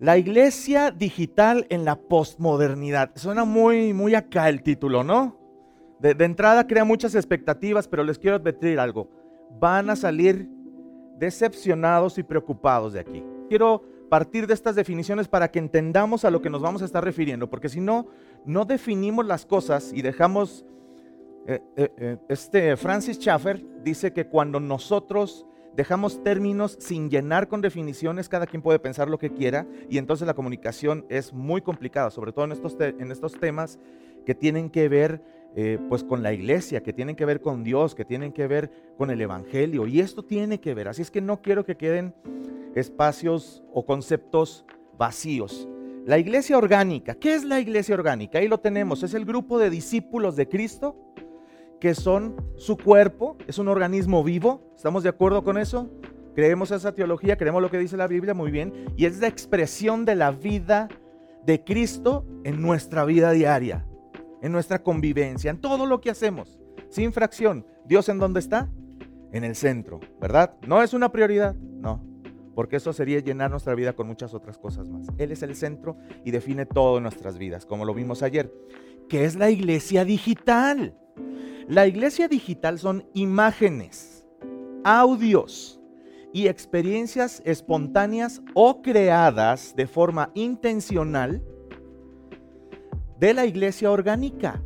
La iglesia digital en la postmodernidad. Suena muy, muy acá el título, ¿no? De, entrada crea muchas expectativas, pero les quiero advertir algo. Van a salir decepcionados y preocupados de aquí. Quiero partir de estas definiciones para que entendamos a lo que nos vamos a estar refiriendo, porque si no, no definimos las cosas y dejamos... Eh, eh, eh, este Francis Schaeffer dice que cuando nosotros dejamos términos sin llenar con definiciones, cada quien puede pensar lo que quiera y entonces la comunicación es muy complicada, sobre todo en estos, en estos temas que tienen que ver eh, pues con la iglesia, que tienen que ver con Dios, que tienen que ver con el Evangelio y esto tiene que ver. Así es que no quiero que queden espacios o conceptos vacíos. La iglesia orgánica, ¿qué es la iglesia orgánica? Ahí lo tenemos, es el grupo de discípulos de Cristo que son su cuerpo, es un organismo vivo, ¿estamos de acuerdo con eso? Creemos esa teología, creemos lo que dice la Biblia, muy bien, y es la expresión de la vida de Cristo en nuestra vida diaria, en nuestra convivencia, en todo lo que hacemos, sin fracción. ¿Dios en dónde está? En el centro, ¿verdad? No es una prioridad, no, porque eso sería llenar nuestra vida con muchas otras cosas más. Él es el centro y define todo nuestras vidas, como lo vimos ayer. ¿Qué es la iglesia digital? La iglesia digital son imágenes, audios y experiencias espontáneas o creadas de forma intencional de la iglesia orgánica.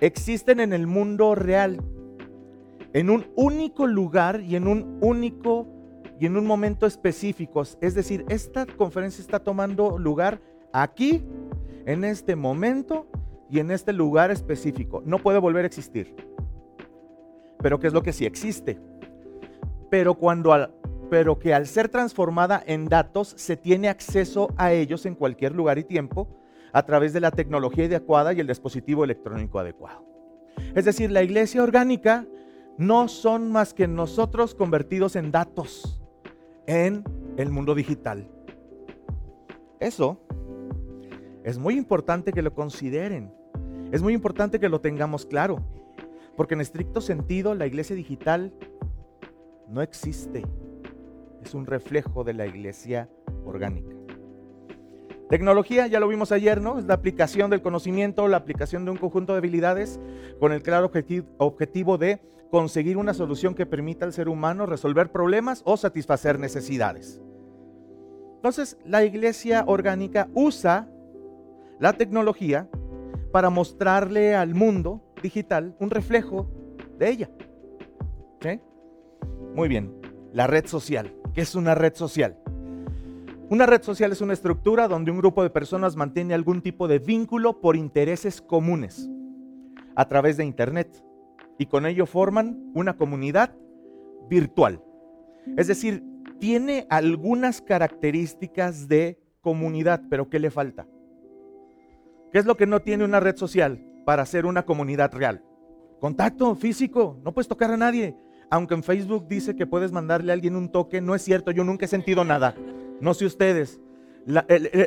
Existen en el mundo real, en un único lugar y en un único y en un momento específico. Es decir, esta conferencia está tomando lugar aquí, en este momento y en este lugar específico. No puede volver a existir. Pero ¿qué es lo que sí existe? Pero, cuando pero que al ser transformada en datos se tiene acceso a ellos en cualquier lugar y tiempo a través de la tecnología adecuada y el dispositivo electrónico adecuado. Es decir, la iglesia orgánica no son más que nosotros convertidos en datos en el mundo digital. Eso es muy importante que lo consideren. Es muy importante que lo tengamos claro, porque en estricto sentido la iglesia digital no existe. Es un reflejo de la iglesia orgánica. Tecnología, ya lo vimos ayer, ¿no? Es la aplicación del conocimiento, la aplicación de un conjunto de habilidades con el claro objetivo de conseguir una solución que permita al ser humano resolver problemas o satisfacer necesidades. Entonces, la iglesia orgánica usa la tecnología para mostrarle al mundo digital un reflejo de ella. Muy bien, la red social. ¿Qué es una red social? Una red social es una estructura donde un grupo de personas mantiene algún tipo de vínculo por intereses comunes a través de Internet y con ello forman una comunidad virtual. Es decir, tiene algunas características de comunidad, pero ¿qué le falta? ¿Qué es lo que no tiene una red social para ser una comunidad real? Contacto físico, no puedes tocar a nadie. Aunque en Facebook dice que puedes mandarle a alguien un toque, no es cierto, yo nunca he sentido nada. No sé ustedes.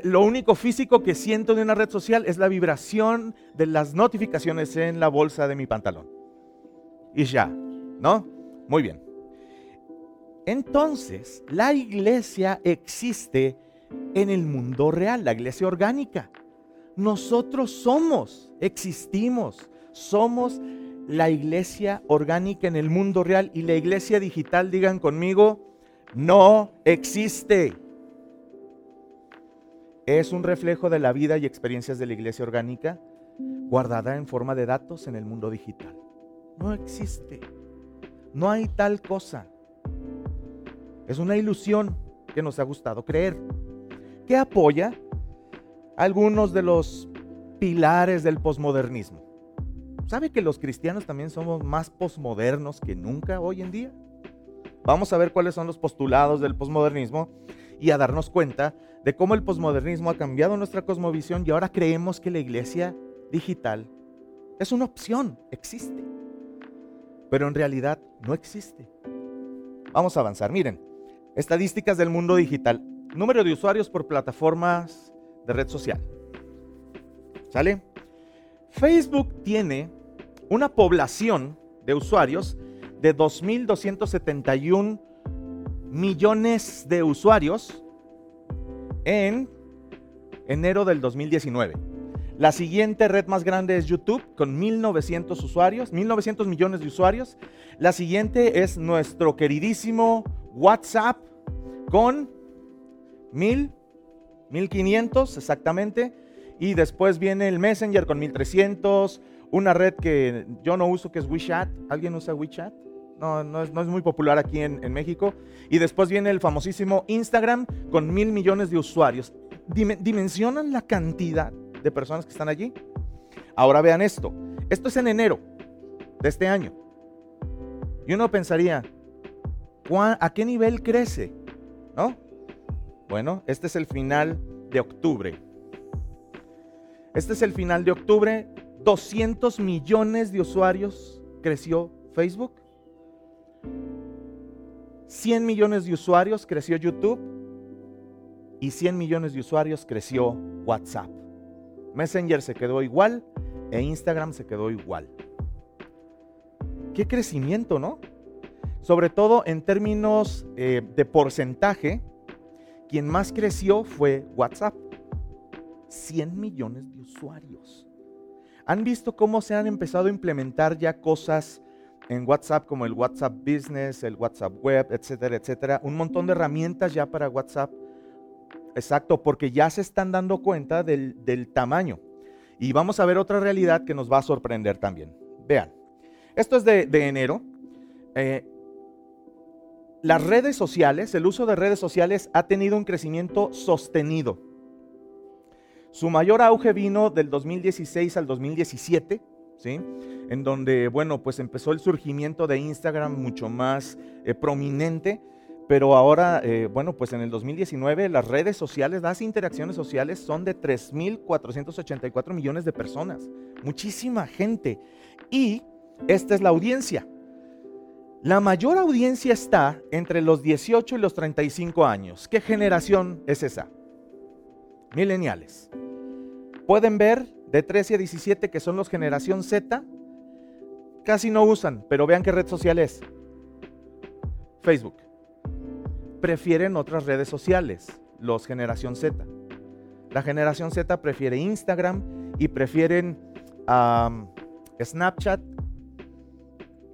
lo único físico que siento de una red social es la vibración de las notificaciones en la bolsa de mi pantalón. Y ya, ¿no? Muy bien. Entonces, la iglesia existe en el mundo real, la iglesia orgánica. Nosotros somos, existimos, somos la iglesia orgánica en el mundo real y la iglesia digital, digan conmigo, no existe. Es un reflejo de la vida y experiencias de la iglesia orgánica guardada en forma de datos en el mundo digital. No existe. No hay tal cosa. Es una ilusión que nos ha gustado creer. ¿Qué apoya? Algunos de los pilares del posmodernismo. ¿Sabe que los cristianos también somos más posmodernos que nunca hoy en día? Vamos a ver cuáles son los postulados del posmodernismo y a darnos cuenta de cómo el posmodernismo ha cambiado nuestra cosmovisión y ahora creemos que la iglesia digital es una opción, existe. Pero en realidad no existe. Vamos a avanzar. Miren, estadísticas del mundo digital. Número de usuarios por plataformas de red social. ¿Sale? Facebook tiene una población de usuarios de 2.271 millones de usuarios en enero del 2019. La siguiente red más grande es YouTube con 1900 usuarios, 1900 millones de usuarios. La siguiente es nuestro queridísimo WhatsApp con 1000, 1500 exactamente. Y después viene el Messenger con 1300, una red que yo no uso que es WeChat. ¿Alguien usa WeChat? No, no es, muy popular aquí en, en, México. Y después viene el famosísimo Instagram con mil millones de usuarios. ¿Dimensionan la cantidad de personas que están allí? Ahora vean esto. Esto es en enero de este año. Y uno pensaría, ¿a qué nivel crece? ¿No? Bueno, este es el final de octubre. Este es el final de octubre. 200 millones de usuarios creció Facebook. 100 millones de usuarios creció YouTube. Y 100 millones de usuarios creció WhatsApp. Messenger se quedó igual e Instagram se quedó igual. Qué crecimiento, ¿no? Sobre todo en términos eh, de porcentaje, quien más creció fue WhatsApp. 100 millones de usuarios. ¿Han visto cómo se han empezado a implementar ya cosas en WhatsApp como el WhatsApp Business, el WhatsApp Web, etcétera, etcétera? Un montón de herramientas ya para WhatsApp Exacto, porque ya se están dando cuenta del, tamaño. Y vamos a ver otra realidad que nos va a sorprender también. Vean, esto es de, enero. Eh, las redes sociales, el uso de redes sociales ha tenido un crecimiento sostenido. Su mayor auge vino del 2016 al 2017, ¿sí? En donde, bueno, pues empezó el surgimiento de Instagram mucho más eh, prominente pero ahora, eh, bueno, pues en el 2019 las redes sociales, las interacciones sociales son de 3.484 millones de personas. Muchísima gente. Y esta es la audiencia. La mayor audiencia está entre los 18 y los 35 años. ¿Qué generación es esa? Mileniales. Pueden ver de 13 a 17 que son los generación Z. Casi no usan, pero vean qué red social es. Facebook prefieren otras redes sociales, los generación Z. La generación Z prefiere Instagram y prefieren Snapchat,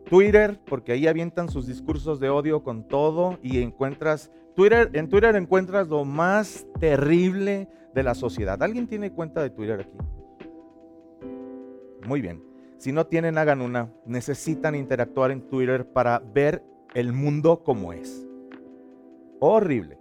Twitter, porque ahí avientan sus discursos de odio con todo y encuentras, Twitter, en Twitter encuentras lo más terrible de la sociedad. ¿Alguien tiene cuenta de Twitter aquí? Muy bien. Si no tienen, hagan una. Necesitan interactuar en Twitter para ver el mundo como es. Horrible.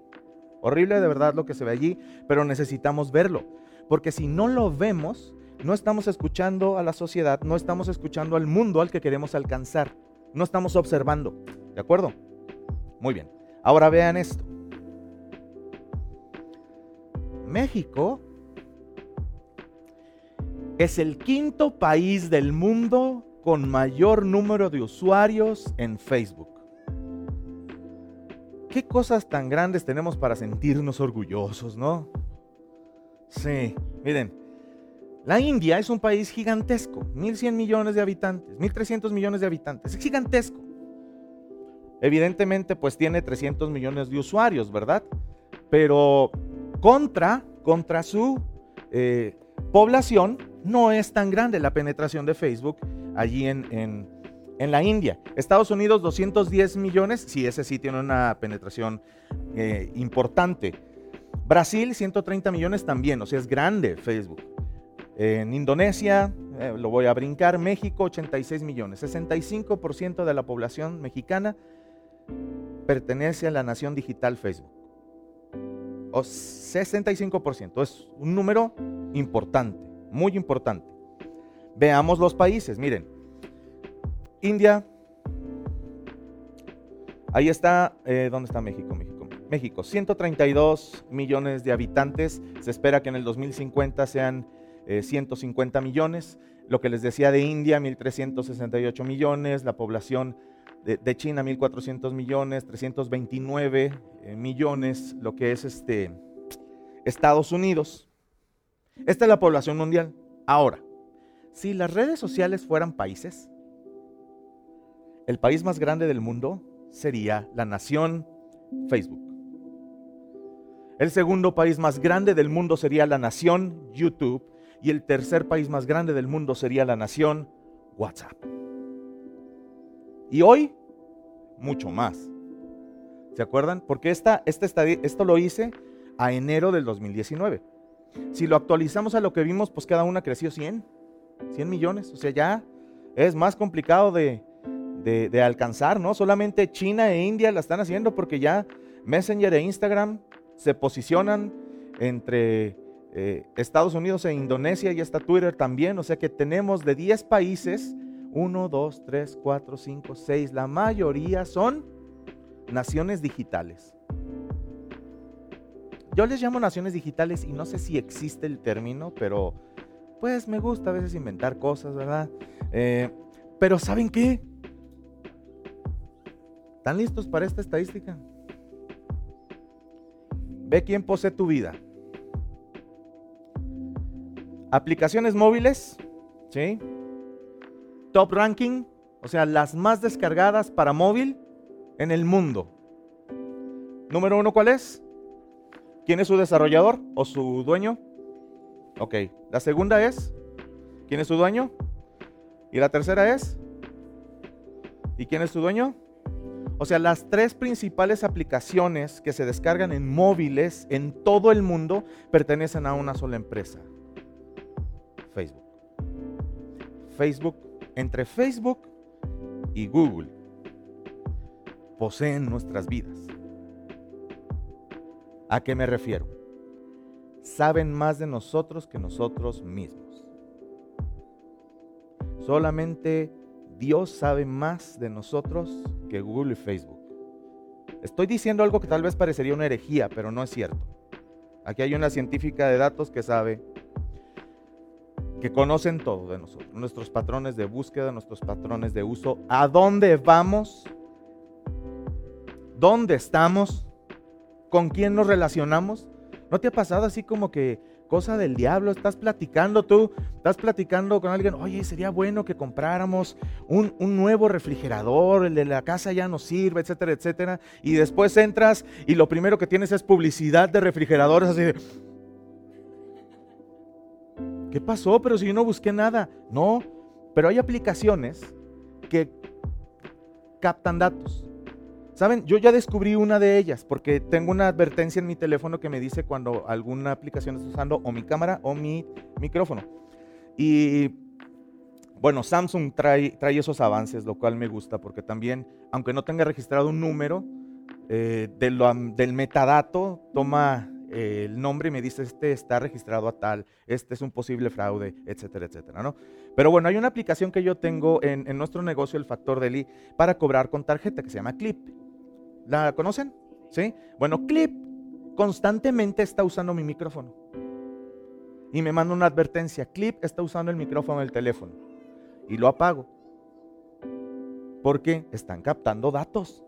Horrible de verdad lo que se ve allí, pero necesitamos verlo. Porque si no lo vemos, no estamos escuchando a la sociedad, no estamos escuchando al mundo al que queremos alcanzar. No estamos observando. ¿De acuerdo? Muy bien. Ahora vean esto. México es el quinto país del mundo con mayor número de usuarios en Facebook. ¿Qué cosas tan grandes tenemos para sentirnos orgullosos, no? Sí, miren, la India es un país gigantesco, 1.100 millones de habitantes, 1.300 millones de habitantes, es gigantesco. Evidentemente, pues tiene 300 millones de usuarios, ¿verdad? Pero contra, contra su eh, población, no es tan grande la penetración de Facebook allí en, en, en la India. Estados Unidos 210 millones, sí, ese sí tiene una penetración eh, importante. Brasil 130 millones también, o sea, es grande Facebook. En Indonesia, eh, lo voy a brincar, México 86 millones. 65% de la población mexicana pertenece a la nación digital Facebook. O 65%, es un número importante, muy importante. Veamos los países, miren. India. Ahí está, eh, ¿dónde está México? México? México, 132 millones de habitantes. Se espera que en el 2050 sean 150 eh, millones. Lo que les decía de India, 1.368 millones. La población de, China, 1.400 millones. 329 eh, millones, lo que es este, Estados Unidos. Esta es la población mundial. Ahora, si las redes sociales fueran países, el país más grande del mundo sería la nación Facebook. El segundo país más grande del mundo sería la nación YouTube. Y el tercer país más grande del mundo sería la nación WhatsApp. Y hoy, mucho más. ¿Se acuerdan? Porque esta, esto lo hice a enero del 2019. Si lo actualizamos a lo que vimos, pues cada una creció 100, 100 millones. O sea, ya es más complicado de, alcanzar, ¿no? Solamente China e India la están haciendo porque ya Messenger e Instagram se posicionan entre eh, Estados Unidos e Indonesia y está Twitter también. O sea que tenemos de 10 países, 1, 2, 3, 4, 5, 6, la mayoría son naciones digitales. Yo les llamo naciones digitales y no sé si existe el término, pero pues me gusta a veces inventar cosas, ¿verdad? Eh, pero ¿saben qué? ¿Están listos para esta estadística? Ve quién posee tu vida. Aplicaciones móviles, ¿sí? Top ranking, o sea, las más descargadas para móvil en el mundo. Número uno, ¿cuál es? ¿Quién es su desarrollador o su dueño? Ok. La segunda es, ¿quién es su dueño? Y la tercera es, ¿y quién es su dueño? O sea, las tres principales aplicaciones que se descargan en móviles en todo el mundo pertenecen a una sola empresa. Facebook. Facebook, entre Facebook y Google, poseen nuestras vidas. ¿A qué me refiero? Saben más de nosotros que nosotros mismos. Solamente Dios sabe más de nosotros que Google y Facebook. Estoy diciendo algo que tal vez parecería una herejía, pero no es cierto. Aquí hay una científica de datos que sabe, conocen todo de nosotros, nuestros patrones de búsqueda, nuestros patrones de uso, a dónde vamos, dónde estamos, con quién nos relacionamos. ¿No te ha pasado así como que cosa del diablo? Estás platicando tú, estás platicando con alguien, oye, sería bueno que compráramos un, nuevo refrigerador, el de la casa ya no sirve, etcétera, etcétera. Y después entras y lo primero que tienes es publicidad de refrigeradores así de... ¿Qué pasó? Pero si yo no busqué nada. No, pero hay aplicaciones que captan datos. Saben, yo ya descubrí una de ellas porque tengo una advertencia en mi teléfono que me dice cuando alguna aplicación está usando o mi cámara o mi micrófono. Y bueno, Samsung trae, trae esos avances, lo cual me gusta porque también, aunque no tenga registrado un número eh, del metadato, toma eh, el nombre y me dice, este está registrado a tal, este es un posible fraude, etcétera, etcétera, ¿no? Pero bueno, hay una aplicación que yo tengo en, nuestro negocio, el Factor Deli, para cobrar con tarjeta que se llama Clip. ¿La conocen? ¿Sí? Bueno, Clip constantemente está usando mi micrófono. Y me manda una advertencia, Clip está usando el micrófono del teléfono. Y lo apago. Porque están captando datos.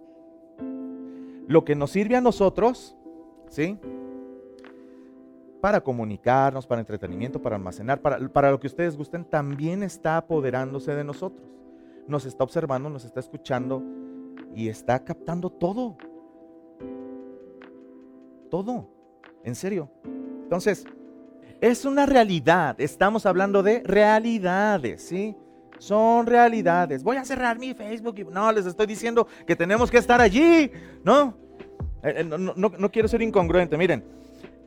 Lo que nos sirve a nosotros, ¿sí? Para comunicarnos, para entretenimiento, para almacenar, para, para lo que ustedes gusten, también está apoderándose de nosotros. Nos está observando, nos está escuchando, y está captando todo. Todo. En serio. Entonces, es una realidad. Estamos hablando de realidades, ¿sí? Son realidades. Voy a cerrar mi Facebook y no, les estoy diciendo que tenemos que estar allí, ¿no? Eh, eh, no, no, quiero ser incongruente. Miren,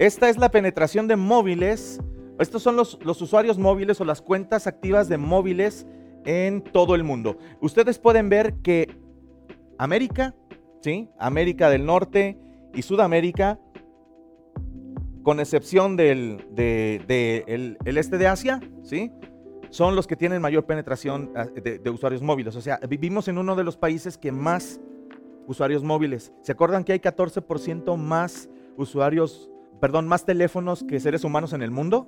esta es la penetración de móviles. Estos son los, usuarios móviles o las cuentas activas de móviles en todo el mundo. Ustedes pueden ver que América, ¿sí? América del Norte y Sudamérica, con excepción del de, el, este de Asia, ¿sí? son los que tienen mayor penetración ah, de, usuarios móviles. O sea, vivimos en uno de los países que más usuarios móviles. ¿Se acuerdan que hay 14% más usuarios, perdón, más teléfonos que seres humanos en el mundo?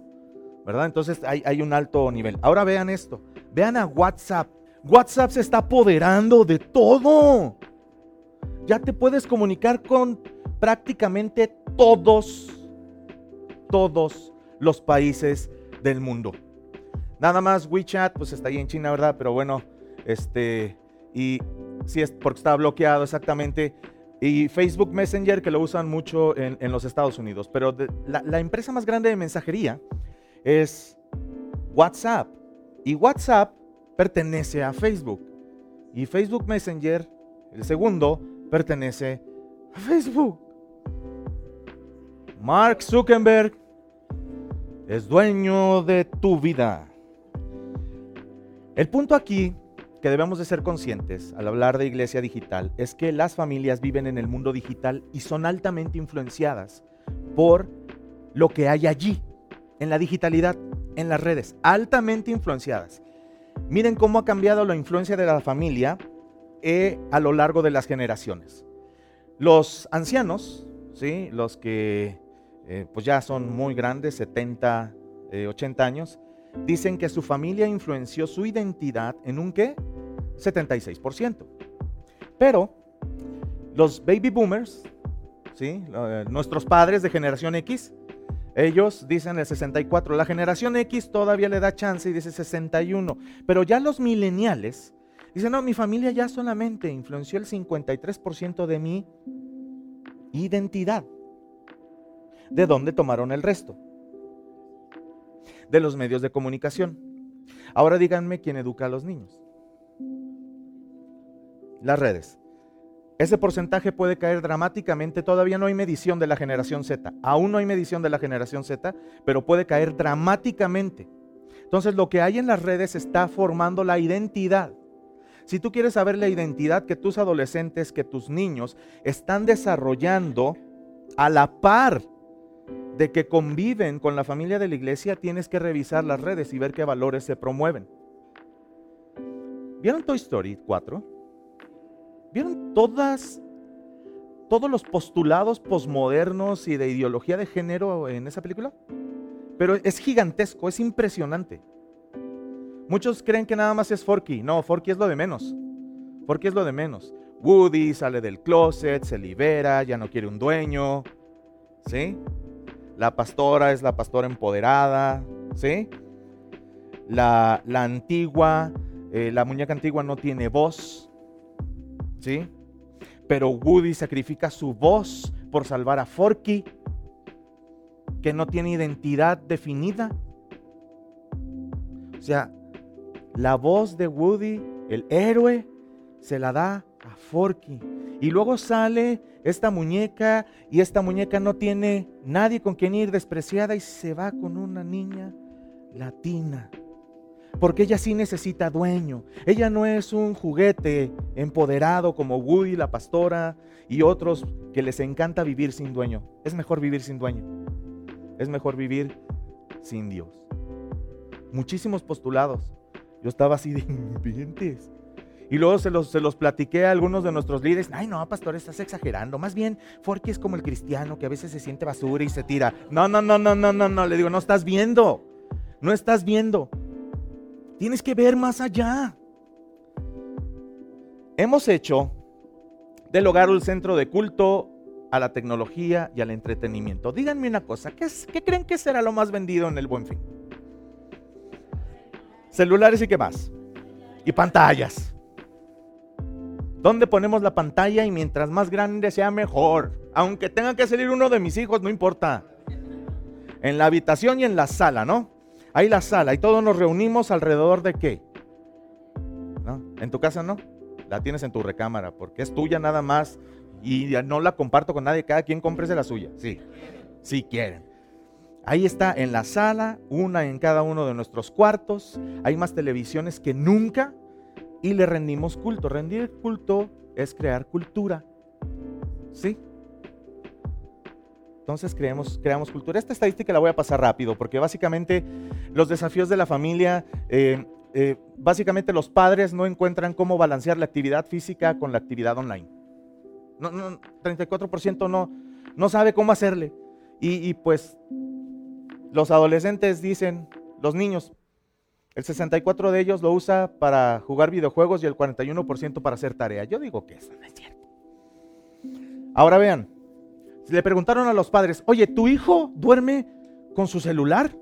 ¿Verdad? Entonces hay, hay un alto nivel. Ahora vean esto. Vean a WhatsApp. WhatsApp se está apoderando de todo. Ya te puedes comunicar con prácticamente todos, todos los países del mundo. Nada más WeChat, pues está ahí en China, ¿verdad? Pero bueno, este, y si es porque está bloqueado exactamente. Y Facebook Messenger que lo usan mucho en, los Estados Unidos. Pero la, empresa más grande de mensajería es WhatsApp. Y WhatsApp pertenece a Facebook. Y Facebook Messenger, el segundo, pertenece a Facebook. Mark Zuckerberg es dueño de tu vida. El punto aquí que debemos de ser conscientes al hablar de iglesia digital es que las familias viven en el mundo digital y son altamente influenciadas por lo que hay allí, en la digitalidad, en las redes, altamente influenciadas. Miren cómo ha cambiado la influencia de la familia eh, a lo largo de las generaciones. Los ancianos, ¿sí? los que eh, pues ya son muy grandes, 70, 80 eh, años, dicen que su familia influenció su identidad en un qué? 76%. Pero los baby boomers, ¿sí? Eh, nuestros padres de generación X, ellos dicen el 64. La generación X todavía le da chance y dice 61. Pero ya los mileniales dicen, no, mi familia ya solamente influenció el 53% de mi identidad. ¿De dónde tomaron el resto? De los medios de comunicación. Ahora díganme quién educa a los niños las redes. Ese porcentaje puede caer dramáticamente, todavía no hay medición de la generación Z, aún no hay medición de la generación Z, pero puede caer dramáticamente. Entonces lo que hay en las redes está formando la identidad. Si tú quieres saber la identidad que tus adolescentes, que tus niños están desarrollando a la par de que conviven con la familia de la iglesia, tienes que revisar las redes y ver qué valores se promueven. ¿Vieron Toy Story 4? ¿Vieron todas, todos los postulados posmodernos y de ideología de género en esa película? Pero es gigantesco, es impresionante. Muchos creen que nada más es Forky. No, Forky es lo de menos. Forky es lo de menos. Woody sale del closet, se libera, ya no quiere un dueño. ¿Sí? La pastora es la pastora empoderada. ¿Sí? La, la antigua, eh, la muñeca antigua no tiene voz. ¿sí? Pero Woody sacrifica su voz por salvar a Forky, que no tiene identidad definida. O sea, la voz de Woody, el héroe, se la da a Forky. Y luego sale esta muñeca y esta muñeca no tiene nadie con quien ir despreciada y se va con una niña latina porque ella sí necesita dueño. Ella no es un juguete empoderado como Woody, la pastora y otros que les encanta vivir sin dueño. Es mejor vivir sin dueño. Es mejor vivir sin Dios. Muchísimos postulados. Yo estaba así de inventes. Y luego se los, se los platiqué a algunos de nuestros líderes. Ay, no, pastor, estás exagerando. Más bien, Forky es como el cristiano que a veces se siente basura y se tira. No, no, no, no, no, no, no. Le digo, no estás viendo. No estás viendo. Tienes que ver más allá. Hemos hecho del hogar un centro de culto a la tecnología y al entretenimiento. Díganme una cosa, ¿qué, ¿qué, creen que será lo más vendido en el buen fin? Celulares y qué más. Y pantallas. ¿Dónde ponemos la pantalla y mientras más grande sea mejor? Aunque tenga que salir uno de mis hijos, no importa. En la habitación y en la sala, ¿no? Hay la sala y todos nos reunimos alrededor de qué? ¿No? En tu casa no, la tienes en tu recámara porque es tuya nada más y no la comparto con nadie, cada quien cómprese la suya, sí, si quieren. Ahí está en la sala, una en cada uno de nuestros cuartos, hay más televisiones que nunca y le rendimos culto. Rendir culto es crear cultura, ¿sí? Entonces creamos, creamos cultura. Esta estadística la voy a pasar rápido porque básicamente los desafíos de la familia, eh, eh, básicamente los padres no encuentran cómo balancear la actividad física con la actividad online. No, no, 34% no, no sabe cómo hacerle. Y, y pues los adolescentes dicen, los niños, el 64% de ellos lo usa para jugar videojuegos y el 41% para hacer tarea. Yo digo que eso no es cierto. Ahora vean, le preguntaron a los padres, oye, ¿tu hijo duerme con su celular?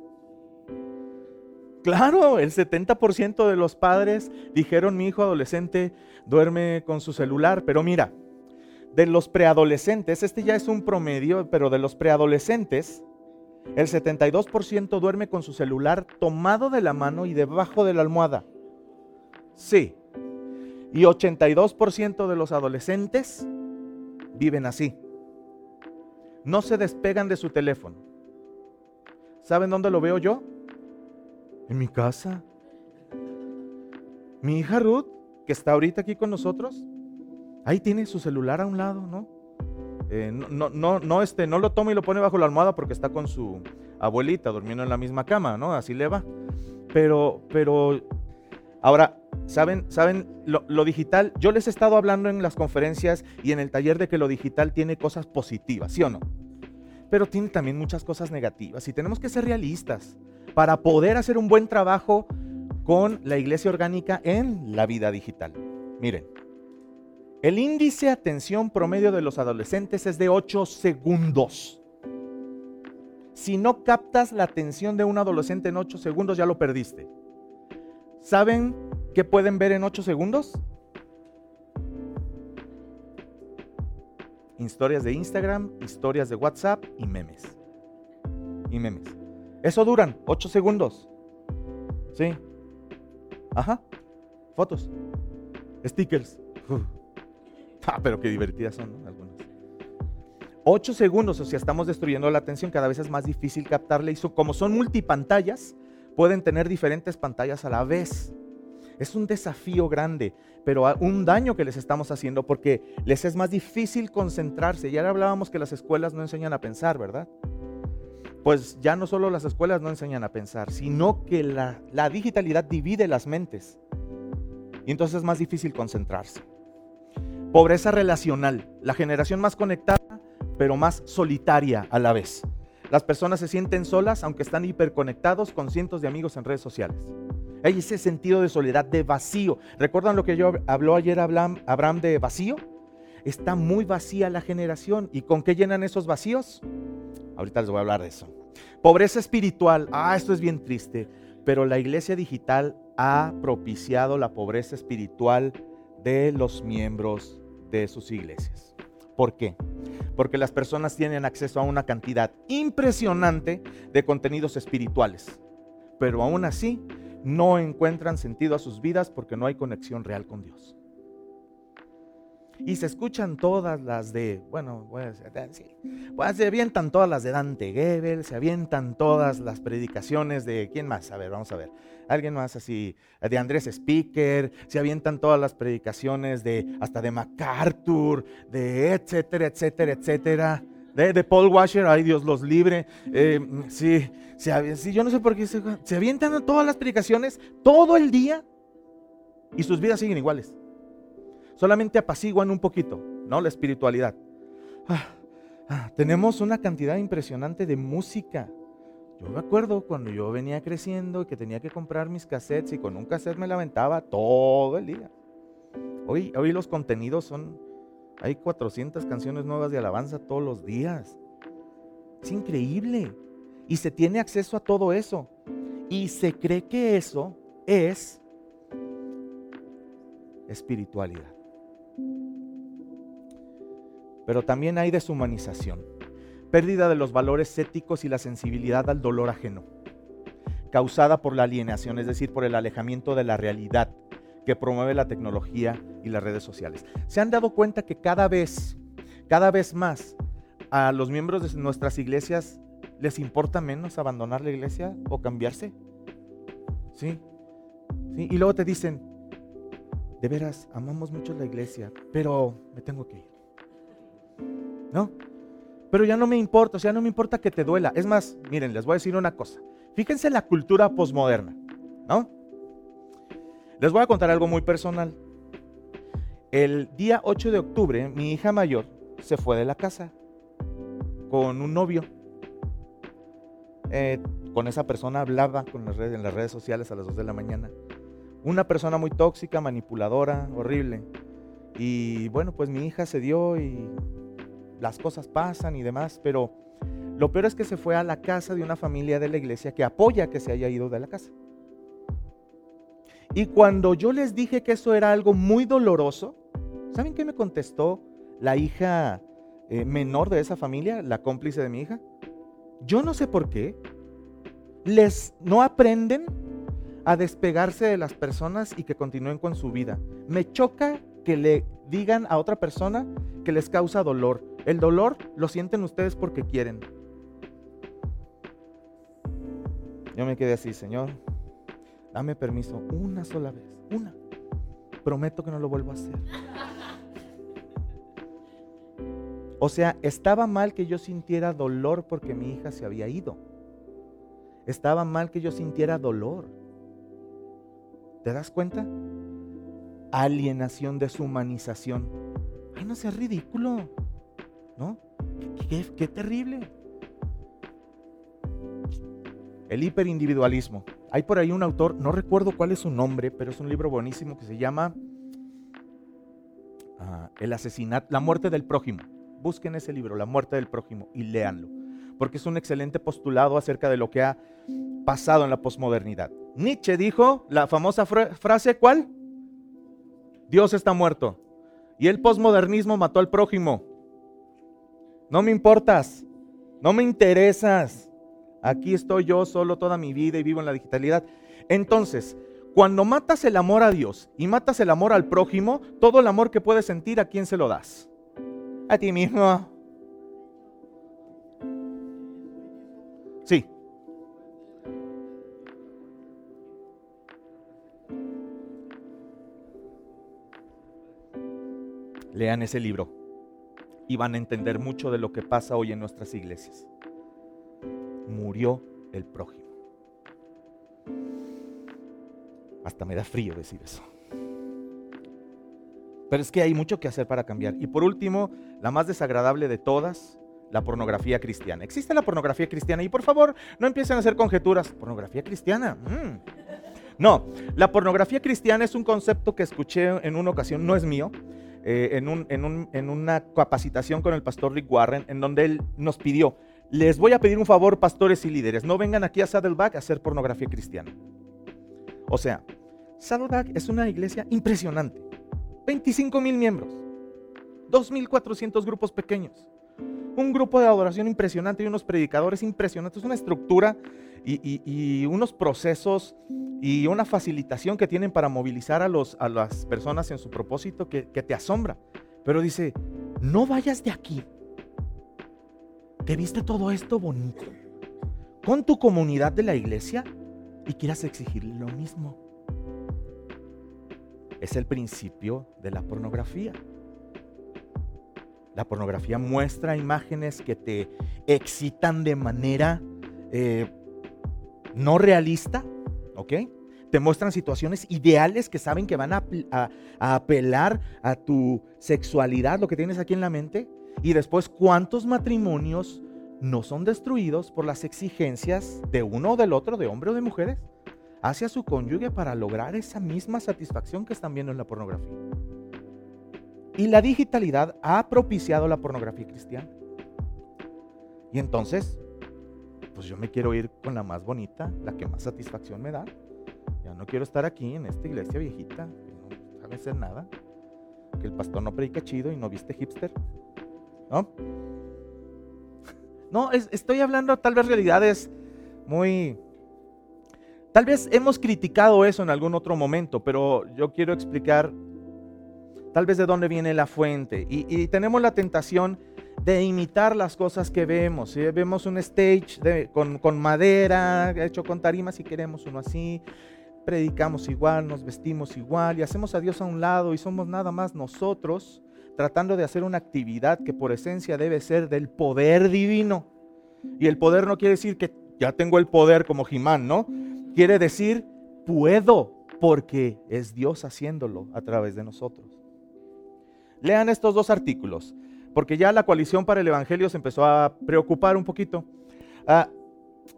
Claro, el 70% de los padres dijeron mi hijo adolescente duerme con su celular, pero mira, de los preadolescentes, este ya es un promedio, pero de los preadolescentes, el 72% duerme con su celular tomado de la mano y debajo de la almohada. Sí. Y 82% de los adolescentes viven así. No se despegan de su teléfono. ¿Saben dónde lo veo yo? En mi casa. Mi hija Ruth, que está ahorita aquí con nosotros, ahí tiene su celular a un lado, ¿no? Eh, no, no, no, este, no lo toma y lo pone bajo la almohada porque está con su abuelita durmiendo en la misma cama, ¿no? Así le va. Pero, pero, ahora, ¿saben, saben lo, lo, digital? Yo les he estado hablando en las conferencias y en el taller de que lo digital tiene cosas positivas, ¿sí o no? Pero tiene también muchas cosas negativas y tenemos que ser realistas para poder hacer un buen trabajo con la iglesia orgánica en la vida digital. Miren, el índice de atención promedio de los adolescentes es de 8 segundos. Si no captas la atención de un adolescente en 8 segundos, ya lo perdiste. ¿Saben qué pueden ver en 8 segundos? Historias de Instagram, historias de WhatsApp y memes. Y memes. Eso duran 8 segundos. Sí. Ajá. Fotos. Stickers. Ah, pero qué divertidas son algunas. Ocho segundos, o sea, estamos destruyendo la atención, cada vez es más difícil captarle y como son multipantallas, pueden tener diferentes pantallas a la vez. Es un desafío grande, pero un daño que les estamos haciendo porque les es más difícil concentrarse. Ya hablábamos que las escuelas no enseñan a pensar, ¿verdad? Pues ya no solo las escuelas no enseñan a pensar, sino que la digitalidad divide las mentes. Y entonces es más difícil concentrarse. Pobreza relacional, la generación más conectada, pero más solitaria a la vez. Las personas se sienten solas aunque están hiperconectados con cientos de amigos en redes sociales. Hay ese sentido de soledad, de vacío. ¿Recuerdan lo que yo habló ayer Abraham de vacío? Está muy vacía la generación. ¿Y con qué llenan esos vacíos? Ahorita les voy a hablar de eso. Pobreza espiritual. Ah, esto es bien triste. Pero la iglesia digital ha propiciado la pobreza espiritual de los miembros de sus iglesias. ¿Por qué? Porque las personas tienen acceso a una cantidad impresionante de contenidos espirituales, pero aún así no encuentran sentido a sus vidas porque no hay conexión real con Dios. Y se escuchan todas las de, bueno, pues, se avientan todas las de Dante Gebel, se avientan todas las predicaciones de, ¿quién más? A ver, vamos a ver alguien más así, de Andrés Speaker, se avientan todas las predicaciones de hasta de MacArthur, de etcétera, etcétera, etcétera. De, Paul Washer, ay Dios los libre. Eh, sí, sí, yo no sé por qué se, se avientan todas las predicaciones todo el día y sus vidas siguen iguales. Solamente apaciguan un poquito, ¿no? La espiritualidad. Ah, ah, tenemos una cantidad impresionante de música yo me acuerdo cuando yo venía creciendo y que tenía que comprar mis cassettes y con un cassette me lamentaba todo el día. Hoy, hoy los contenidos son, hay 400 canciones nuevas de alabanza todos los días. Es increíble. Y se tiene acceso a todo eso. Y se cree que eso es espiritualidad. Pero también hay deshumanización pérdida de los valores éticos y la sensibilidad al dolor ajeno, causada por la alienación, es decir, por el alejamiento de la realidad que promueve la tecnología y las redes sociales. ¿Se han dado cuenta que cada vez, cada vez más a los miembros de nuestras iglesias les importa menos abandonar la iglesia o cambiarse? ¿Sí? ¿Sí? Y luego te dicen, de veras, amamos mucho la iglesia, pero me tengo que ir. ¿No? Pero ya no me importa, o sea, no me importa que te duela. Es más, miren, les voy a decir una cosa. Fíjense la cultura posmoderna, ¿no? Les voy a contar algo muy personal. El día 8 de octubre, mi hija mayor se fue de la casa con un novio. Eh, con esa persona hablaba en las redes sociales a las 2 de la mañana. Una persona muy tóxica, manipuladora, horrible. Y bueno, pues mi hija se dio y las cosas pasan y demás, pero lo peor es que se fue a la casa de una familia de la iglesia que apoya que se haya ido de la casa. Y cuando yo les dije que eso era algo muy doloroso, ¿saben qué me contestó la hija eh, menor de esa familia, la cómplice de mi hija. Yo no sé por qué. Les no aprenden a despegarse de las personas y que continúen con su vida. Me choca que le digan a otra persona que les causa dolor. El dolor lo sienten ustedes porque quieren. Yo me quedé así, Señor, dame permiso una sola vez, una. Prometo que no lo vuelvo a hacer. O sea, estaba mal que yo sintiera dolor porque mi hija se había ido. Estaba mal que yo sintiera dolor. ¿Te das cuenta? Alienación, deshumanización. Ay, no seas ridículo. ¿No? Qué, qué terrible. El hiperindividualismo. Hay por ahí un autor, no recuerdo cuál es su nombre, pero es un libro buenísimo que se llama ah, El asesinato, la muerte del prójimo. Busquen ese libro, La muerte del prójimo, y léanlo, porque es un excelente postulado acerca de lo que ha pasado en la posmodernidad. Nietzsche dijo la famosa frase, ¿cuál? Dios está muerto. Y el posmodernismo mató al prójimo. No me importas, no me interesas. Aquí estoy yo solo toda mi vida y vivo en la digitalidad. Entonces, cuando matas el amor a Dios y matas el amor al prójimo, todo el amor que puedes sentir, ¿a quién se lo das? A ti mismo. Sí. Lean ese libro y van a entender mucho de lo que pasa hoy en nuestras iglesias murió el prójimo. Hasta me da frío decir eso. Pero es que hay mucho que hacer para cambiar. Y por último, la más desagradable de todas, la pornografía cristiana. ¿Existe la pornografía cristiana? Y por favor, no empiecen a hacer conjeturas. ¿Pornografía cristiana? Mm. No, la pornografía cristiana es un concepto que escuché en una ocasión, no es mío, eh, en, en una capacitación con el pastor Rick Warren, en donde él nos pidió, les voy a pedir un favor, pastores y líderes, no vengan aquí a Saddleback a hacer pornografía cristiana. O sea, Saddleback es una iglesia impresionante. 25 mil miembros, 2.400 grupos pequeños, un grupo de adoración impresionante y unos predicadores impresionantes, una estructura y, unos procesos y una facilitación que tienen para movilizar a, los, a las personas en su propósito que te asombra. Pero dice, no vayas de aquí que viste todo esto bonito con tu comunidad de la iglesia y quieras exigir lo mismo. Es el principio de la pornografía. La pornografía muestra imágenes que te excitan de manera eh, no realista, ¿ok? Te muestran situaciones ideales que saben que van a, apelar a tu sexualidad, lo que tienes aquí en la mente, y después, ¿cuántos matrimonios no son destruidos por las exigencias de uno o del otro, de hombre o de mujeres, hacia su cónyuge para lograr esa misma satisfacción que están viendo en la pornografía? Y la digitalidad ha propiciado la pornografía cristiana. Y entonces, pues yo me quiero ir con la más bonita, la que más satisfacción me da. Ya no quiero estar aquí en esta iglesia viejita, que no sabe hacer nada, que el pastor no predica chido y no viste hipster. ¿no? No, estoy hablando tal vez realidades muy... Tal vez hemos criticado eso en algún otro momento, pero yo quiero explicar tal vez de dónde viene la fuente. Y, tenemos la tentación de imitar las cosas que vemos. Si Vemos un stage con, con, madera, hecho con tarimas y queremos uno así. Predicamos igual, nos vestimos igual y hacemos a Dios a un lado y somos nada más nosotros tratando de hacer una actividad que por esencia debe ser del poder divino. Y el poder no quiere decir que ya tengo el poder como Jimán, ¿no? Quiere decir puedo porque es Dios haciéndolo a través de nosotros. Lean estos dos artículos, porque ya la coalición para el Evangelio se empezó a preocupar un poquito. Ah,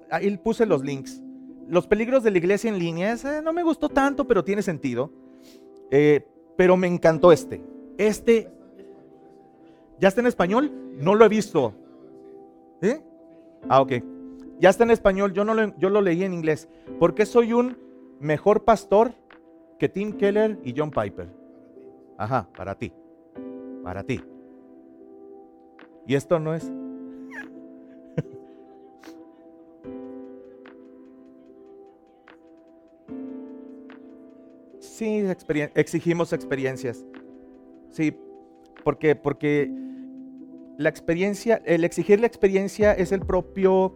ahí puse los links. Los peligros de la iglesia en línea, no me gustó tanto, pero tiene sentido. Eh, pero me encantó este. Este ¿Ya está en español? No lo he visto. ¿Eh? Ah, ok. Ya está en español, yo, no lo, yo lo leí en inglés. ¿Por qué soy un mejor pastor que Tim Keller y John Piper? Ajá, para ti. Para ti. Y esto no es. Sí, exigimos experiencias. Sí, porque, porque la experiencia, el exigir la experiencia es el propio,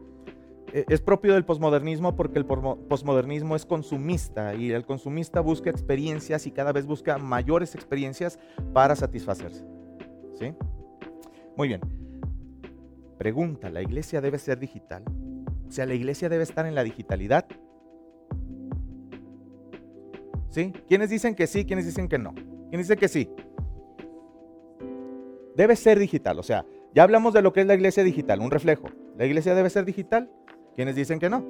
eh, es propio del posmodernismo porque el posmodernismo es consumista y el consumista busca experiencias y cada vez busca mayores experiencias para satisfacerse. ¿Sí? Muy bien. Pregunta, ¿la iglesia debe ser digital? O sea, ¿la iglesia debe estar en la digitalidad? ¿Sí? ¿Quiénes dicen que sí? ¿Quiénes dicen que no? ¿Quién dice que sí? Debe ser digital, o sea, ya hablamos de lo que es la iglesia digital, un reflejo. ¿La iglesia debe ser digital? ¿Quiénes dicen que no?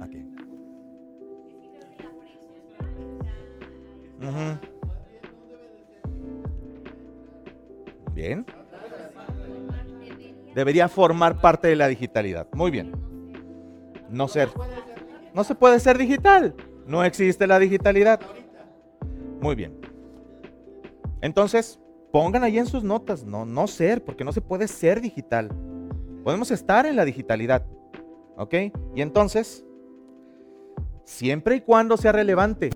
Aquí. Debería formar parte de la digitalidad. Muy bien. No ser. No se puede ser digital. No existe la digitalidad. Muy bien. Entonces, pongan ahí en sus notas, no, no ser, porque no se puede ser digital. Podemos estar en la digitalidad. ¿Ok? Y entonces, siempre y cuando sea relevante,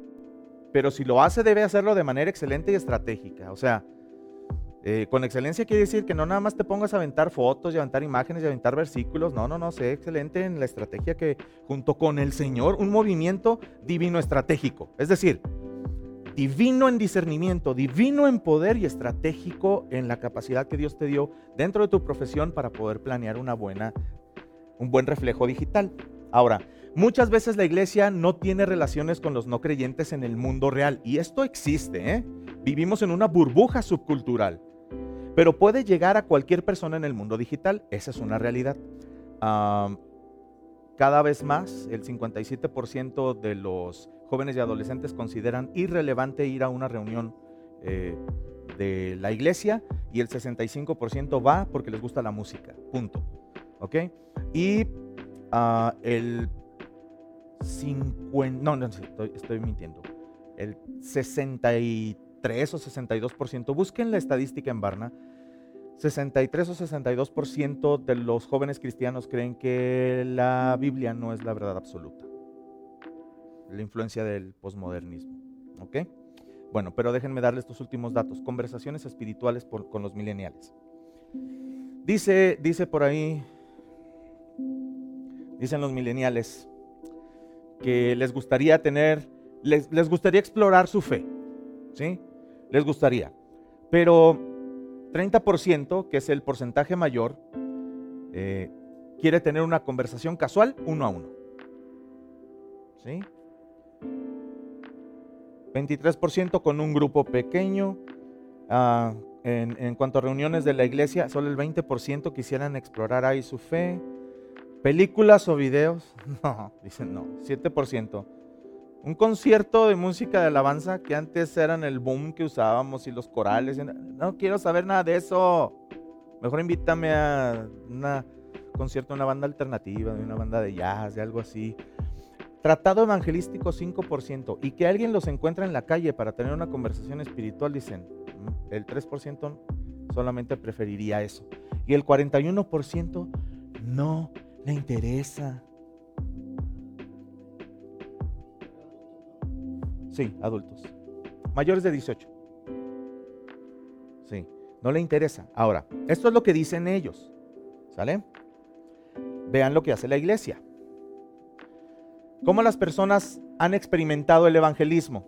pero si lo hace debe hacerlo de manera excelente y estratégica. O sea, eh, con excelencia quiere decir que no nada más te pongas a aventar fotos y aventar imágenes y aventar versículos. No, no, no, sé excelente en la estrategia que junto con el Señor, un movimiento divino estratégico. Es decir, divino en discernimiento, divino en poder y estratégico en la capacidad que Dios te dio dentro de tu profesión para poder planear una buena, un buen reflejo digital. Ahora, muchas veces la iglesia no tiene relaciones con los no creyentes en el mundo real y esto existe. ¿eh? Vivimos en una burbuja subcultural pero puede llegar a cualquier persona en el mundo digital, esa es una realidad. cada vez más, el 57% de los jóvenes y adolescentes consideran irrelevante ir a una reunión eh, de la iglesia y el 65% va porque les gusta la música, punto. ¿Ok? Y ah, el 50, no, no, estoy, estoy mintiendo. El 63 o 62%, busquen la estadística en Barna, 63 o 62% de los jóvenes cristianos creen que la Biblia no es la verdad absoluta. La influencia del posmodernismo. ¿Ok? Bueno, pero déjenme darles estos últimos datos. Conversaciones espirituales con los millennials. Dice, dice por ahí, dicen los millennials, que les gustaría tener, les, les gustaría explorar su fe. ¿Sí? Les gustaría. Pero 30%, que es el porcentaje mayor, eh, quiere tener una conversación casual uno a uno. ¿Sí? 23% con un grupo pequeño. Ah, en, en, cuanto a reuniones de la iglesia, solo el 20% quisieran explorar ahí su fe. Películas o videos, no, dicen no, 7% un concierto de música de alabanza que antes eran el boom que usábamos y los corales. No quiero saber nada de eso. Mejor invítame a un concierto de una banda alternativa, de una banda de jazz, de algo así. Tratado evangelístico 5% y que alguien los encuentre en la calle para tener una conversación espiritual, dicen, mm, el 3% solamente preferiría eso. Y el 41% no le interesa. Sí, adultos. Mayores de 18. Sí, no le interesa. Ahora, esto es lo que dicen ellos. ¿Sale? Vean lo que hace la iglesia. ¿Cómo las personas han experimentado el evangelismo?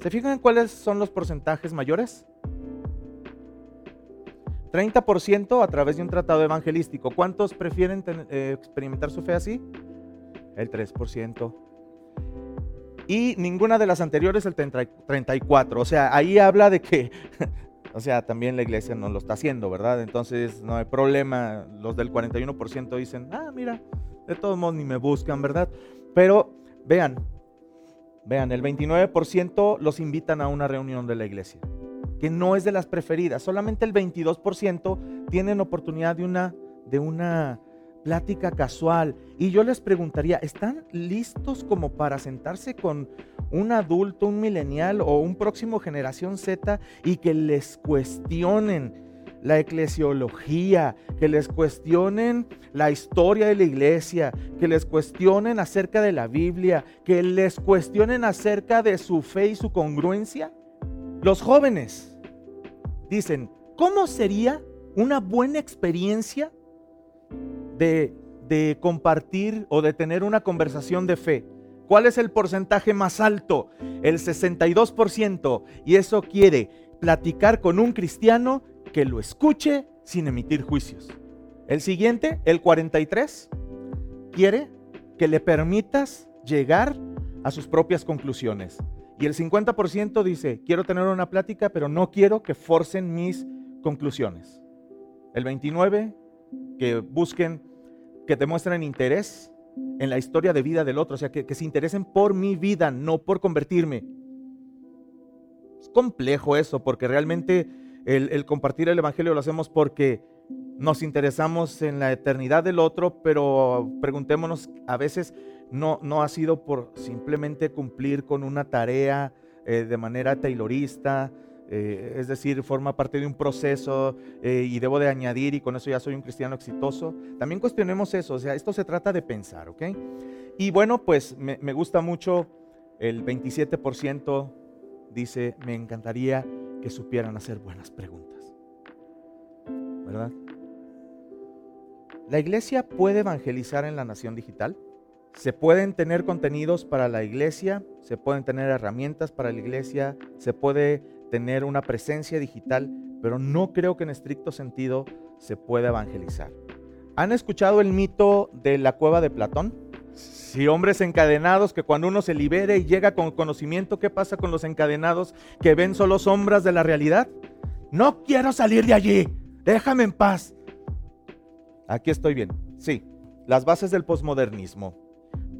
¿Se fijan cuáles son los porcentajes mayores? 30% a través de un tratado evangelístico. ¿Cuántos prefieren eh, experimentar su fe así? El 3% y ninguna de las anteriores el 34. O sea, ahí habla de que, o sea, también la iglesia no lo está haciendo, ¿verdad? Entonces no hay problema. Los del 41% dicen, ah, mira, de todos modos ni me buscan, ¿verdad? Pero vean, vean, el 29% los invitan a una reunión de la iglesia, que no es de las preferidas. Solamente el 22% tienen oportunidad de una, de una plática casual. Y yo les preguntaría, ¿están listos como para sentarse con un adulto, un millennial o un próximo generación Z y que les cuestionen la eclesiología, que les cuestionen la historia de la iglesia, que les cuestionen acerca de la Biblia, que les cuestionen acerca de su fe y su congruencia? Los jóvenes dicen, ¿cómo sería una buena experiencia de, compartir o de tener una conversación de fe? ¿Cuál es el porcentaje más alto? El 62%. Y eso quiere platicar con un cristiano que lo escuche sin emitir juicios. El siguiente, el 43, quiere que le permitas llegar a sus propias conclusiones. Y el 50% dice, quiero tener una plática, pero no quiero que forcen mis conclusiones. El 29, que busquen, que demuestren interés en la historia de vida del otro, o sea, que, que se interesen por mi vida, no por convertirme. Es complejo eso, porque realmente el, compartir el Evangelio lo hacemos porque nos interesamos en la eternidad del otro, pero preguntémonos, a veces no, no ha sido por simplemente cumplir con una tarea eh, de manera taylorista, eh, es decir, forma parte de un proceso eh, y debo de añadir y con eso ya soy un cristiano exitoso. También cuestionemos eso, o sea, esto se trata de pensar, ¿ok? Y bueno, pues me, me gusta mucho el 27% dice, me encantaría que supieran hacer buenas preguntas. ¿Verdad? ¿La iglesia puede evangelizar en la nación digital? Se pueden tener contenidos para la iglesia, se pueden tener herramientas para la iglesia, se puede tener una presencia digital, pero no creo que en estricto sentido se pueda evangelizar. ¿Han escuchado el mito de la cueva de Platón? Si hombres encadenados que cuando uno se libere y llega con conocimiento, ¿qué pasa con los encadenados que ven solo sombras de la realidad? No quiero salir de allí, déjame en paz. Aquí estoy bien. Sí, las bases del posmodernismo.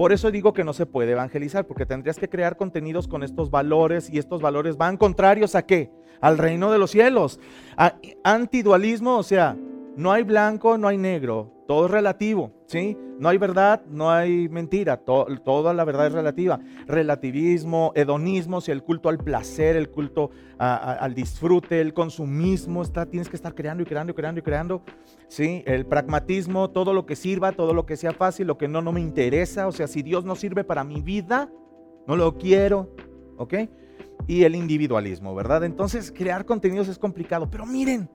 Por eso digo que no se puede evangelizar, porque tendrías que crear contenidos con estos valores y estos valores van contrarios a qué? Al reino de los cielos. antidualismo, o sea, no hay blanco, no hay negro, todo es relativo, ¿sí? No hay verdad, no hay mentira, toda la verdad es relativa. Relativismo, hedonismo, si el culto al placer, el culto al disfrute, el consumismo, está, tienes que estar creando y creando y creando y creando, ¿sí? El pragmatismo, todo lo que sirva, todo lo que sea fácil, lo que no, no me interesa, o sea, si Dios no sirve para mi vida, no lo quiero, ¿ok? Y el individualismo, ¿verdad? Entonces, crear contenidos es complicado, pero miren,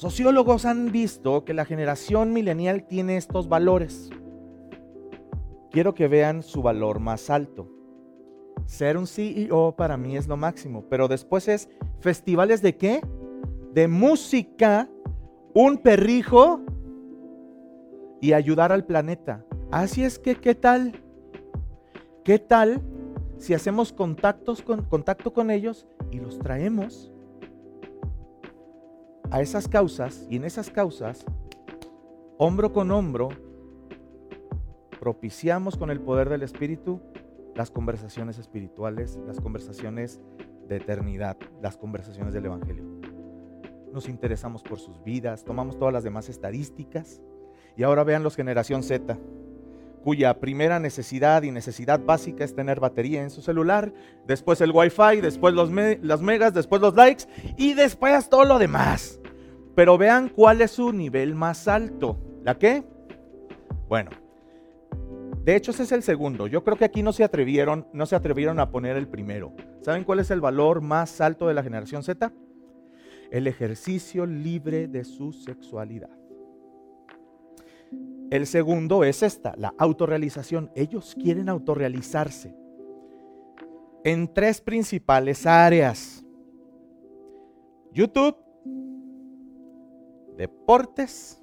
Sociólogos han visto que la generación milenial tiene estos valores. Quiero que vean su valor más alto. Ser un CEO para mí es lo máximo, pero después es festivales de qué? De música, un perrijo y ayudar al planeta. Así es que, ¿qué tal? ¿Qué tal si hacemos contactos con, contacto con ellos y los traemos a esas causas y en esas causas, hombro con hombro, propiciamos con el poder del Espíritu las conversaciones espirituales, las conversaciones de eternidad, las conversaciones del Evangelio. Nos interesamos por sus vidas, tomamos todas las demás estadísticas y ahora vean los generación Z, cuya primera necesidad y necesidad básica es tener batería en su celular, después el wifi, después los las megas, después los likes y después todo lo demás. Pero vean cuál es su nivel más alto. ¿La qué? Bueno, de hecho ese es el segundo. Yo creo que aquí no se atrevieron, no se atrevieron a poner el primero. ¿Saben cuál es el valor más alto de la generación Z? El ejercicio libre de su sexualidad. El segundo es esta, la autorrealización. Ellos quieren autorrealizarse en tres principales áreas. YouTube, deportes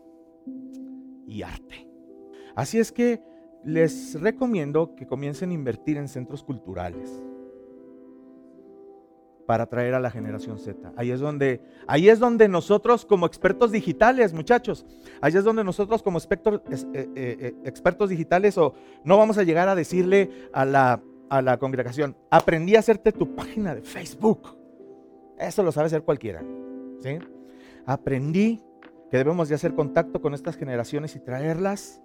y arte. Así es que les recomiendo que comiencen a invertir en centros culturales para atraer a la generación Z. Ahí es donde, ahí es donde nosotros como expertos digitales, muchachos, ahí es donde nosotros como expertos, eh, eh, eh, expertos digitales o no vamos a llegar a decirle a la, a la congregación, aprendí a hacerte tu página de Facebook. Eso lo sabe hacer cualquiera. ¿sí? Aprendí que debemos de hacer contacto con estas generaciones y traerlas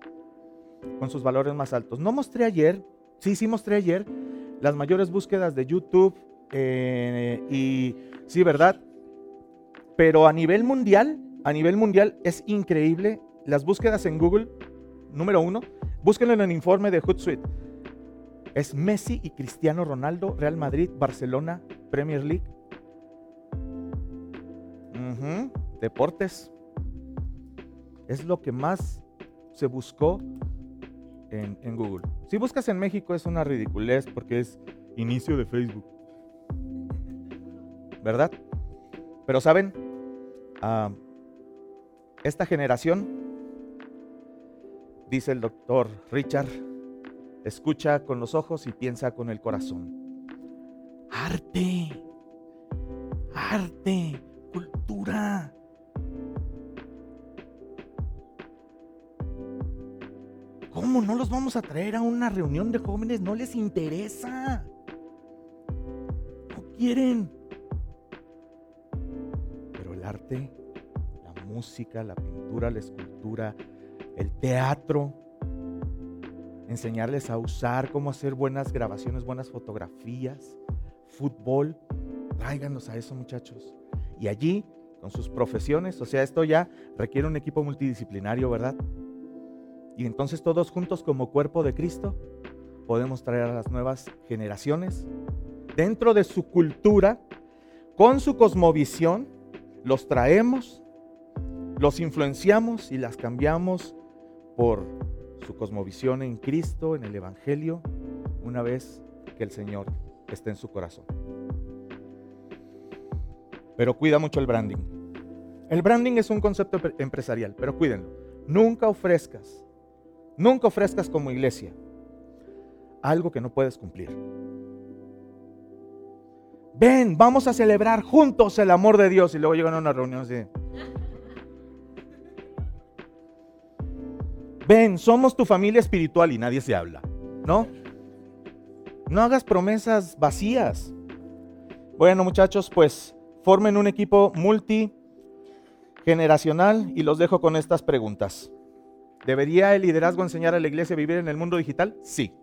con sus valores más altos. No mostré ayer, sí, sí mostré ayer las mayores búsquedas de YouTube eh, y sí, ¿verdad? Pero a nivel mundial, a nivel mundial es increíble las búsquedas en Google, número uno, búsquenlo en el informe de Hootsuite. Es Messi y Cristiano Ronaldo, Real Madrid, Barcelona, Premier League. Deportes. Es lo que más se buscó en, en, Google. Si buscas en México es una ridiculez porque es inicio de Facebook. ¿Verdad? Pero saben, ah, esta generación, dice el doctor Richard, escucha con los ojos y piensa con el corazón. Arte, arte, cultura. ¿Cómo no los vamos a traer a una reunión de jóvenes? No les interesa. No quieren. Pero el arte, la música, la pintura, la escultura, el teatro, enseñarles a usar, cómo hacer buenas grabaciones, buenas fotografías, fútbol. Tráiganos a eso, muchachos. Y allí, con sus profesiones, o sea, esto ya requiere un equipo multidisciplinario, ¿verdad? Y entonces todos juntos como cuerpo de Cristo podemos traer a las nuevas generaciones dentro de su cultura, con su cosmovisión, los traemos, los influenciamos y las cambiamos por su cosmovisión en Cristo, en el Evangelio, una vez que el Señor esté en su corazón. Pero cuida mucho el branding. El branding es un concepto empresarial, pero cuídenlo. Nunca ofrezcas, nunca ofrezcas como iglesia algo que no puedes cumplir. Ven, vamos a celebrar juntos el amor de Dios y luego llegan a una reunión así. Ven, somos tu familia espiritual y nadie se habla, ¿no? No hagas promesas vacías. Bueno, muchachos, pues formen un equipo multigeneracional y los dejo con estas preguntas. ¿Debería el liderazgo enseñar a la iglesia a vivir en el mundo digital? Sí.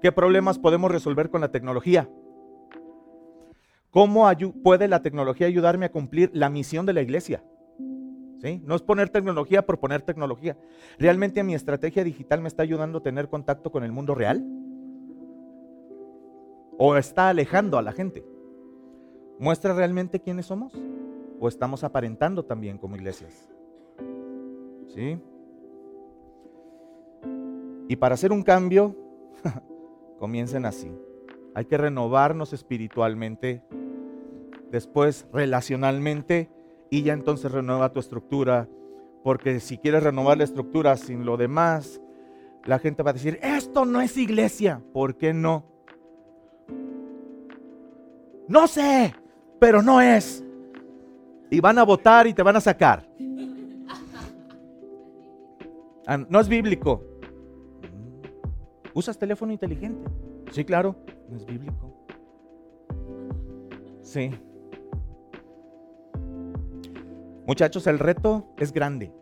¿Qué problemas podemos resolver con la tecnología? ¿Cómo puede la tecnología ayudarme a cumplir la misión de la iglesia? No es poner tecnología por poner tecnología. ¿Realmente mi estrategia digital me está ayudando a tener contacto con el mundo real? ¿O está alejando a la gente? ¿Muestra realmente quiénes somos? ¿O estamos aparentando también como iglesias? ¿Sí? Y para hacer un cambio, comiencen así. Hay que renovarnos espiritualmente, después relacionalmente y ya entonces renueva tu estructura, porque si quieres renovar la estructura sin lo demás, la gente va a decir, esto no es iglesia, ¿por qué no? No sé, pero no es. Y van a votar y te van a sacar. Ah, no es bíblico. ¿Usas teléfono inteligente? Sí, claro, no es bíblico. Sí. Muchachos, el reto es grande.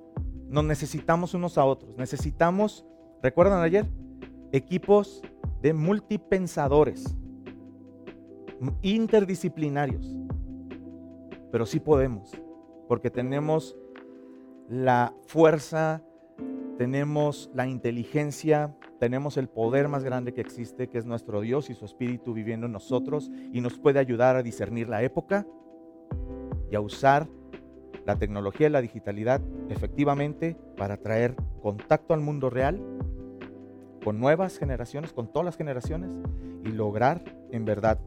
Nos necesitamos unos a otros. Necesitamos, ¿recuerdan ayer? Equipos de multipensadores, interdisciplinarios. Pero sí podemos, porque tenemos la fuerza, tenemos la inteligencia, tenemos el poder más grande que existe, que es nuestro Dios y su Espíritu viviendo en nosotros y nos puede ayudar a discernir la época y a usar la tecnología y la digitalidad efectivamente para traer contacto al mundo real con nuevas generaciones, con todas las generaciones y lograr en verdad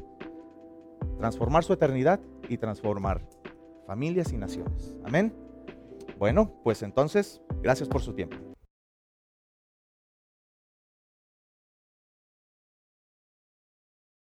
transformar su eternidad y transformar familias y naciones. Amén. Bueno, pues entonces, gracias por su tiempo.